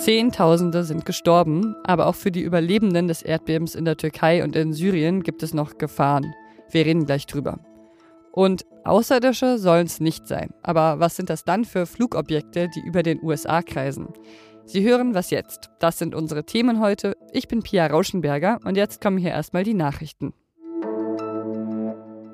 Zehntausende sind gestorben, aber auch für die Überlebenden des Erdbebens in der Türkei und in Syrien gibt es noch Gefahren. Wir reden gleich drüber. Und Außerirdische sollen es nicht sein. Aber was sind das dann für Flugobjekte, die über den USA kreisen? Sie hören was jetzt. Das sind unsere Themen heute. Ich bin Pia Rauschenberger und jetzt kommen hier erstmal die Nachrichten.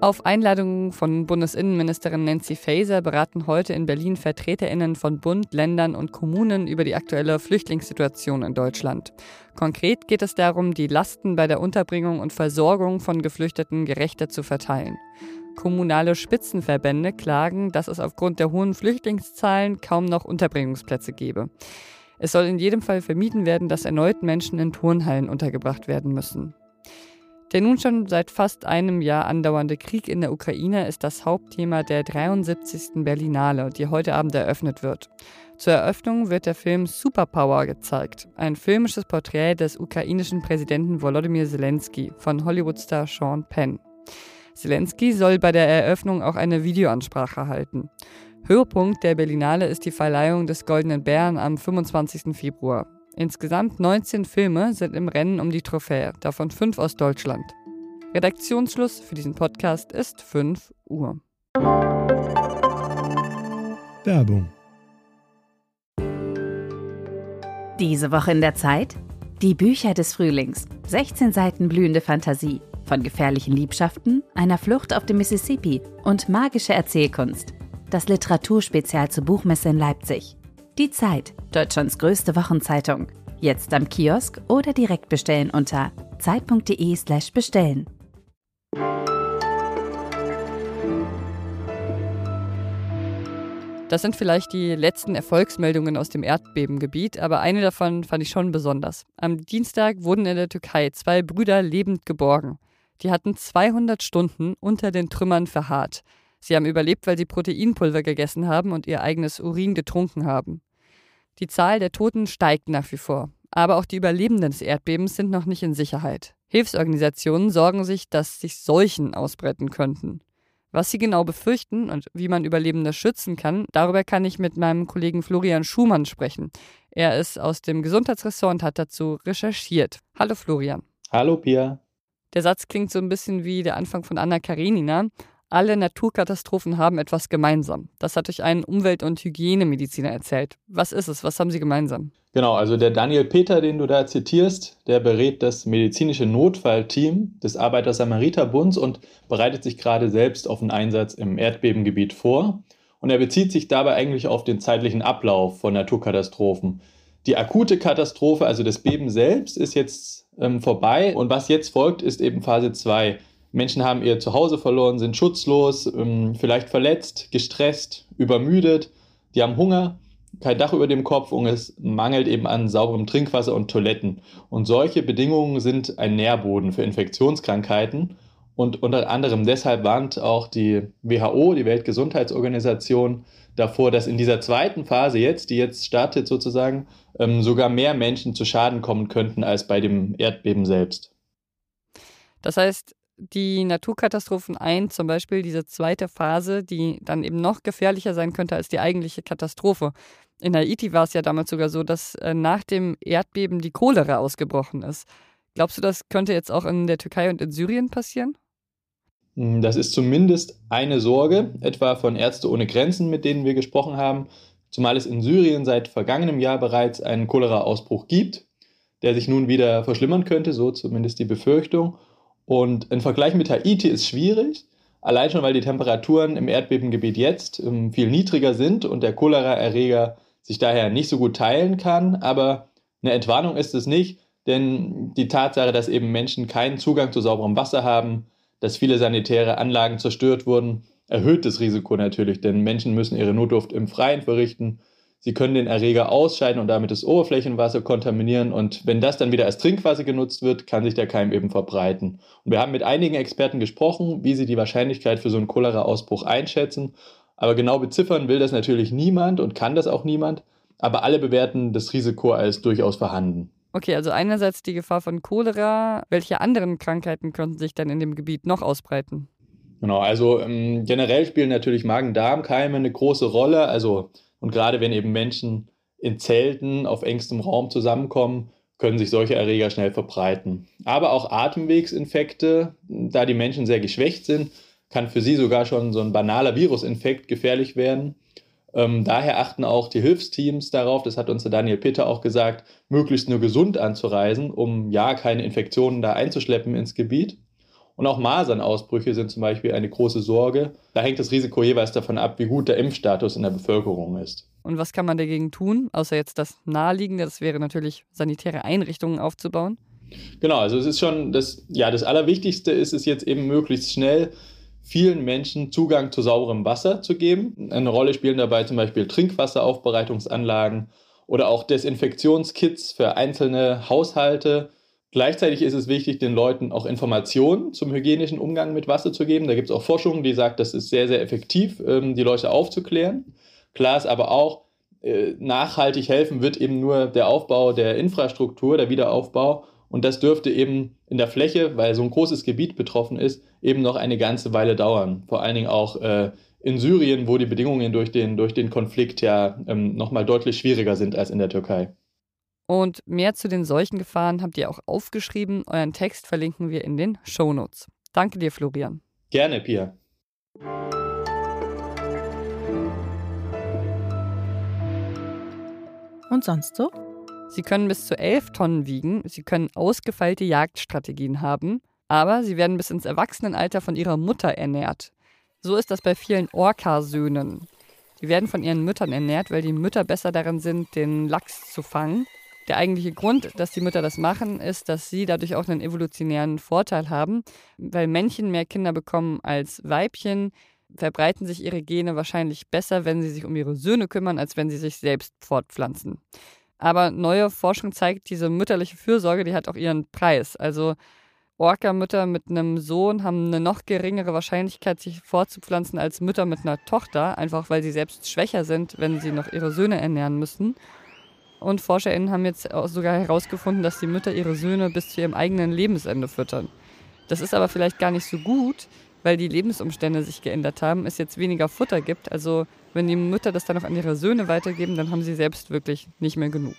Auf Einladung von Bundesinnenministerin Nancy Faeser beraten heute in Berlin Vertreterinnen von Bund, Ländern und Kommunen über die aktuelle Flüchtlingssituation in Deutschland. Konkret geht es darum, die Lasten bei der Unterbringung und Versorgung von Geflüchteten gerechter zu verteilen. Kommunale Spitzenverbände klagen, dass es aufgrund der hohen Flüchtlingszahlen kaum noch Unterbringungsplätze gebe. Es soll in jedem Fall vermieden werden, dass erneut Menschen in Turnhallen untergebracht werden müssen. Der nun schon seit fast einem Jahr andauernde Krieg in der Ukraine ist das Hauptthema der 73. Berlinale, die heute Abend eröffnet wird. Zur Eröffnung wird der Film Superpower gezeigt, ein filmisches Porträt des ukrainischen Präsidenten Volodymyr Zelensky von Hollywoodstar Sean Penn. Zelensky soll bei der Eröffnung auch eine Videoansprache halten. Höhepunkt der Berlinale ist die Verleihung des Goldenen Bären am 25. Februar. Insgesamt 19 Filme sind im Rennen um die Trophäe, davon fünf aus Deutschland. Redaktionsschluss für diesen Podcast ist 5 Uhr. Werbung. Diese Woche in der Zeit? Die Bücher des Frühlings. 16 Seiten blühende Fantasie. Von gefährlichen Liebschaften, einer Flucht auf dem Mississippi und magische Erzählkunst. Das Literaturspezial zur Buchmesse in Leipzig. Die Zeit, Deutschlands größte Wochenzeitung. Jetzt am Kiosk oder direkt bestellen unter zeit.de/slash bestellen. Das sind vielleicht die letzten Erfolgsmeldungen aus dem Erdbebengebiet, aber eine davon fand ich schon besonders. Am Dienstag wurden in der Türkei zwei Brüder lebend geborgen. Die hatten 200 Stunden unter den Trümmern verharrt. Sie haben überlebt, weil sie Proteinpulver gegessen haben und ihr eigenes Urin getrunken haben. Die Zahl der Toten steigt nach wie vor. Aber auch die Überlebenden des Erdbebens sind noch nicht in Sicherheit. Hilfsorganisationen sorgen sich, dass sich Seuchen ausbreiten könnten. Was sie genau befürchten und wie man Überlebende schützen kann, darüber kann ich mit meinem Kollegen Florian Schumann sprechen. Er ist aus dem Gesundheitsressort und hat dazu recherchiert. Hallo Florian. Hallo Pia. Der Satz klingt so ein bisschen wie der Anfang von Anna Karenina. Alle Naturkatastrophen haben etwas gemeinsam. Das hat euch ein Umwelt- und Hygienemediziner erzählt. Was ist es? Was haben sie gemeinsam? Genau, also der Daniel Peter, den du da zitierst, der berät das medizinische Notfallteam des Arbeiter-Samariter-Bunds und bereitet sich gerade selbst auf einen Einsatz im Erdbebengebiet vor. Und er bezieht sich dabei eigentlich auf den zeitlichen Ablauf von Naturkatastrophen. Die akute Katastrophe, also das Beben selbst, ist jetzt ähm, vorbei. Und was jetzt folgt, ist eben Phase 2. Menschen haben ihr Zuhause verloren, sind schutzlos, ähm, vielleicht verletzt, gestresst, übermüdet, die haben Hunger, kein Dach über dem Kopf und es mangelt eben an sauberem Trinkwasser und Toiletten. Und solche Bedingungen sind ein Nährboden für Infektionskrankheiten. Und unter anderem deshalb warnt auch die WHO, die Weltgesundheitsorganisation, davor, dass in dieser zweiten Phase jetzt, die jetzt startet sozusagen, ähm, sogar mehr Menschen zu Schaden kommen könnten als bei dem Erdbeben selbst. Das heißt, die Naturkatastrophen ein, zum Beispiel diese zweite Phase, die dann eben noch gefährlicher sein könnte als die eigentliche Katastrophe. In Haiti war es ja damals sogar so, dass äh, nach dem Erdbeben die Cholera ausgebrochen ist. Glaubst du, das könnte jetzt auch in der Türkei und in Syrien passieren? Hm, das ist zumindest eine Sorge, etwa von Ärzte ohne Grenzen, mit denen wir gesprochen haben, zumal es in Syrien seit vergangenem Jahr bereits einen Cholera-Ausbruch gibt, der sich nun wieder verschlimmern könnte, so zumindest die Befürchtung. Und ein Vergleich mit Haiti ist schwierig, allein schon, weil die Temperaturen im Erdbebengebiet jetzt ähm, viel niedriger sind und der Cholera-Erreger sich daher nicht so gut teilen kann. Aber eine Entwarnung ist es nicht, denn die Tatsache, dass eben Menschen keinen Zugang zu sauberem Wasser haben, dass viele sanitäre Anlagen zerstört wurden, erhöht das Risiko natürlich, denn Menschen müssen ihre Notdurft im Freien verrichten Sie können den Erreger ausscheiden und damit das Oberflächenwasser kontaminieren. Und wenn das dann wieder als Trinkwasser genutzt wird, kann sich der Keim eben verbreiten. Und wir haben mit einigen Experten gesprochen, wie sie die Wahrscheinlichkeit für so einen Cholera-Ausbruch einschätzen. Aber genau beziffern will das natürlich niemand und kann das auch niemand. Aber alle bewerten das Risiko als durchaus vorhanden. Okay, also einerseits die Gefahr von Cholera. Welche anderen Krankheiten könnten sich dann in dem Gebiet noch ausbreiten? Genau, also ähm, generell spielen natürlich Magen-Darm-Keime eine große Rolle. Also und gerade wenn eben Menschen in Zelten auf engstem Raum zusammenkommen, können sich solche Erreger schnell verbreiten. Aber auch Atemwegsinfekte, da die Menschen sehr geschwächt sind, kann für sie sogar schon so ein banaler Virusinfekt gefährlich werden. Ähm, daher achten auch die Hilfsteams darauf, das hat uns der Daniel Pitter auch gesagt, möglichst nur gesund anzureisen, um ja keine Infektionen da einzuschleppen ins Gebiet. Und auch Masernausbrüche sind zum Beispiel eine große Sorge. Da hängt das Risiko jeweils davon ab, wie gut der Impfstatus in der Bevölkerung ist. Und was kann man dagegen tun, außer jetzt das Naheliegende, das wäre natürlich sanitäre Einrichtungen aufzubauen? Genau, also es ist schon das, ja, das Allerwichtigste ist es jetzt eben möglichst schnell vielen Menschen Zugang zu sauberem Wasser zu geben. Eine Rolle spielen dabei zum Beispiel Trinkwasseraufbereitungsanlagen oder auch Desinfektionskits für einzelne Haushalte. Gleichzeitig ist es wichtig, den Leuten auch Informationen zum hygienischen Umgang mit Wasser zu geben. Da gibt es auch Forschung, die sagt, das ist sehr, sehr effektiv, ähm, die Leute aufzuklären. Klar ist aber auch, äh, nachhaltig helfen wird eben nur der Aufbau der Infrastruktur, der Wiederaufbau. Und das dürfte eben in der Fläche, weil so ein großes Gebiet betroffen ist, eben noch eine ganze Weile dauern. Vor allen Dingen auch äh, in Syrien, wo die Bedingungen durch den, durch den Konflikt ja ähm, nochmal deutlich schwieriger sind als in der Türkei. Und mehr zu den Seuchengefahren habt ihr auch aufgeschrieben. Euren Text verlinken wir in den Shownotes. Danke dir, Florian. Gerne, Pia. Und sonst so? Sie können bis zu 11 Tonnen wiegen, sie können ausgefeilte Jagdstrategien haben, aber sie werden bis ins Erwachsenenalter von ihrer Mutter ernährt. So ist das bei vielen Orca-Söhnen. Die werden von ihren Müttern ernährt, weil die Mütter besser darin sind, den Lachs zu fangen. Der eigentliche Grund, dass die Mütter das machen, ist, dass sie dadurch auch einen evolutionären Vorteil haben, weil Männchen mehr Kinder bekommen als Weibchen, verbreiten sich ihre Gene wahrscheinlich besser, wenn sie sich um ihre Söhne kümmern, als wenn sie sich selbst fortpflanzen. Aber neue Forschung zeigt, diese mütterliche Fürsorge, die hat auch ihren Preis. Also Orca-Mütter mit einem Sohn haben eine noch geringere Wahrscheinlichkeit, sich fortzupflanzen als Mütter mit einer Tochter, einfach weil sie selbst schwächer sind, wenn sie noch ihre Söhne ernähren müssen. Und ForscherInnen haben jetzt sogar herausgefunden, dass die Mütter ihre Söhne bis zu ihrem eigenen Lebensende füttern. Das ist aber vielleicht gar nicht so gut, weil die Lebensumstände sich geändert haben, es jetzt weniger Futter gibt. Also wenn die Mütter das dann noch an ihre Söhne weitergeben, dann haben sie selbst wirklich nicht mehr genug.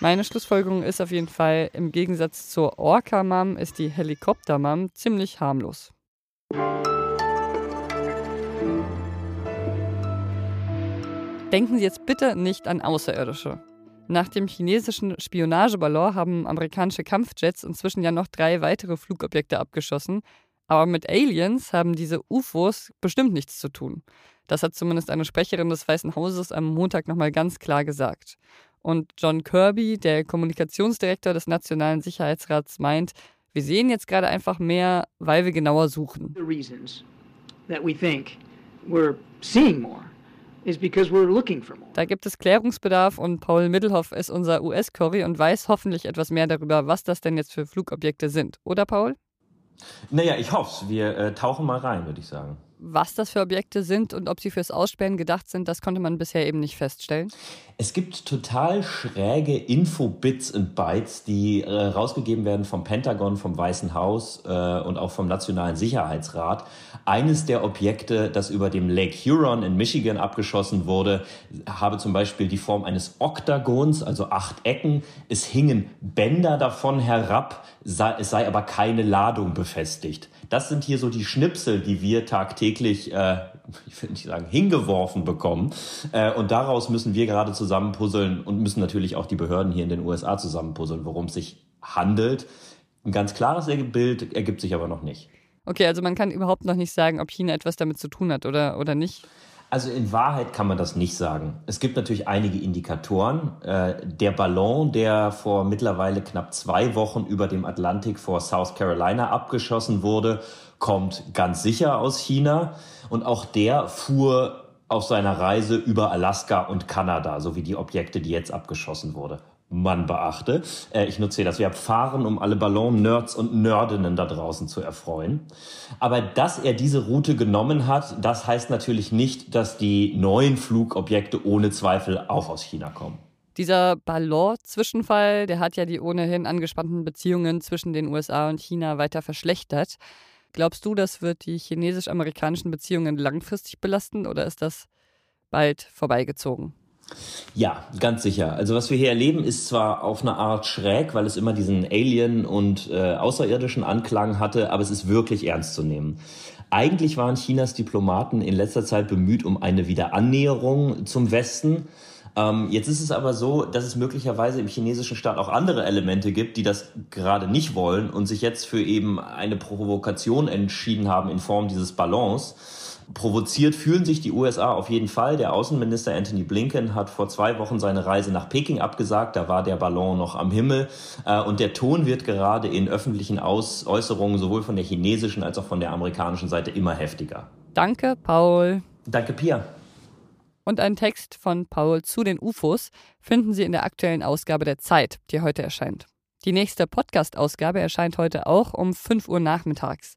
Meine Schlussfolgerung ist auf jeden Fall, im Gegensatz zur Orca-Mom ist die Helikopter-Mom ziemlich harmlos. Denken Sie jetzt bitte nicht an Außerirdische. Nach dem chinesischen Spionageballon haben amerikanische Kampfjets inzwischen ja noch drei weitere Flugobjekte abgeschossen, aber mit Aliens haben diese UFOs bestimmt nichts zu tun. Das hat zumindest eine Sprecherin des Weißen Hauses am Montag nochmal ganz klar gesagt. Und John Kirby, der Kommunikationsdirektor des Nationalen Sicherheitsrats, meint, wir sehen jetzt gerade einfach mehr, weil wir genauer suchen. Da gibt es Klärungsbedarf und Paul Middelhoff ist unser US-Curry und weiß hoffentlich etwas mehr darüber, was das denn jetzt für Flugobjekte sind. Oder Paul? Naja, ich hoffe es. Wir äh, tauchen mal rein, würde ich sagen. Was das für Objekte sind und ob sie fürs Ausspähen gedacht sind, das konnte man bisher eben nicht feststellen. Es gibt total schräge Info-Bits und Bytes, die äh, rausgegeben werden vom Pentagon, vom Weißen Haus äh, und auch vom Nationalen Sicherheitsrat. Eines der Objekte, das über dem Lake Huron in Michigan abgeschossen wurde, habe zum Beispiel die Form eines Oktagons, also acht Ecken. Es hingen Bänder davon herab, es sei aber keine Ladung befestigt. Das sind hier so die Schnipsel, die wir tagtäglich, äh, ich will nicht sagen, hingeworfen bekommen. Äh, und daraus müssen wir gerade zusammenpuzzeln und müssen natürlich auch die Behörden hier in den USA zusammenpuzzeln, worum es sich handelt. Ein ganz klares Bild ergibt sich aber noch nicht. Okay, also man kann überhaupt noch nicht sagen, ob China etwas damit zu tun hat oder, oder nicht. Also in Wahrheit kann man das nicht sagen. Es gibt natürlich einige Indikatoren. Äh, der Ballon, der vor mittlerweile knapp zwei Wochen über dem Atlantik vor South Carolina abgeschossen wurde, kommt ganz sicher aus China. Und auch der fuhr auf seiner Reise über Alaska und Kanada, so wie die Objekte, die jetzt abgeschossen wurde man beachte. Äh, ich nutze hier das Verb fahren, um alle Ballon-Nerds und Nerdinnen da draußen zu erfreuen. Aber dass er diese Route genommen hat, das heißt natürlich nicht, dass die neuen Flugobjekte ohne Zweifel auch aus China kommen. Dieser Ballon-Zwischenfall, der hat ja die ohnehin angespannten Beziehungen zwischen den USA und China weiter verschlechtert. Glaubst du, das wird die chinesisch-amerikanischen Beziehungen langfristig belasten oder ist das bald vorbeigezogen? Ja, ganz sicher. Also was wir hier erleben, ist zwar auf eine Art schräg, weil es immer diesen Alien- und äh, außerirdischen Anklang hatte, aber es ist wirklich ernst zu nehmen. Eigentlich waren Chinas Diplomaten in letzter Zeit bemüht um eine Wiederannäherung zum Westen. Ähm, jetzt ist es aber so, dass es möglicherweise im chinesischen Staat auch andere Elemente gibt, die das gerade nicht wollen und sich jetzt für eben eine Provokation entschieden haben in Form dieses Ballons. Provoziert fühlen sich die USA auf jeden Fall. Der Außenminister Anthony Blinken hat vor zwei Wochen seine Reise nach Peking abgesagt. Da war der Ballon noch am Himmel. Äh, und der Ton wird gerade in öffentlichen Aus Äußerungen sowohl von der chinesischen als auch von der amerikanischen Seite immer heftiger. Danke, Paul. Danke, Pia. Und einen Text von Paul zu den UFOs finden Sie in der aktuellen Ausgabe der Zeit, die heute erscheint. Die nächste Podcast-Ausgabe erscheint heute auch um 5 Uhr nachmittags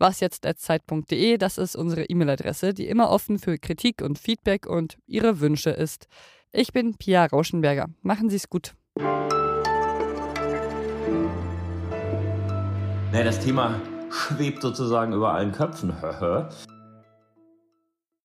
wasjetzt.zeit.de, das ist unsere E-Mail-Adresse, die immer offen für Kritik und Feedback und Ihre Wünsche ist. Ich bin Pia Rauschenberger. Machen Sie es gut. das Thema schwebt sozusagen über allen Köpfen.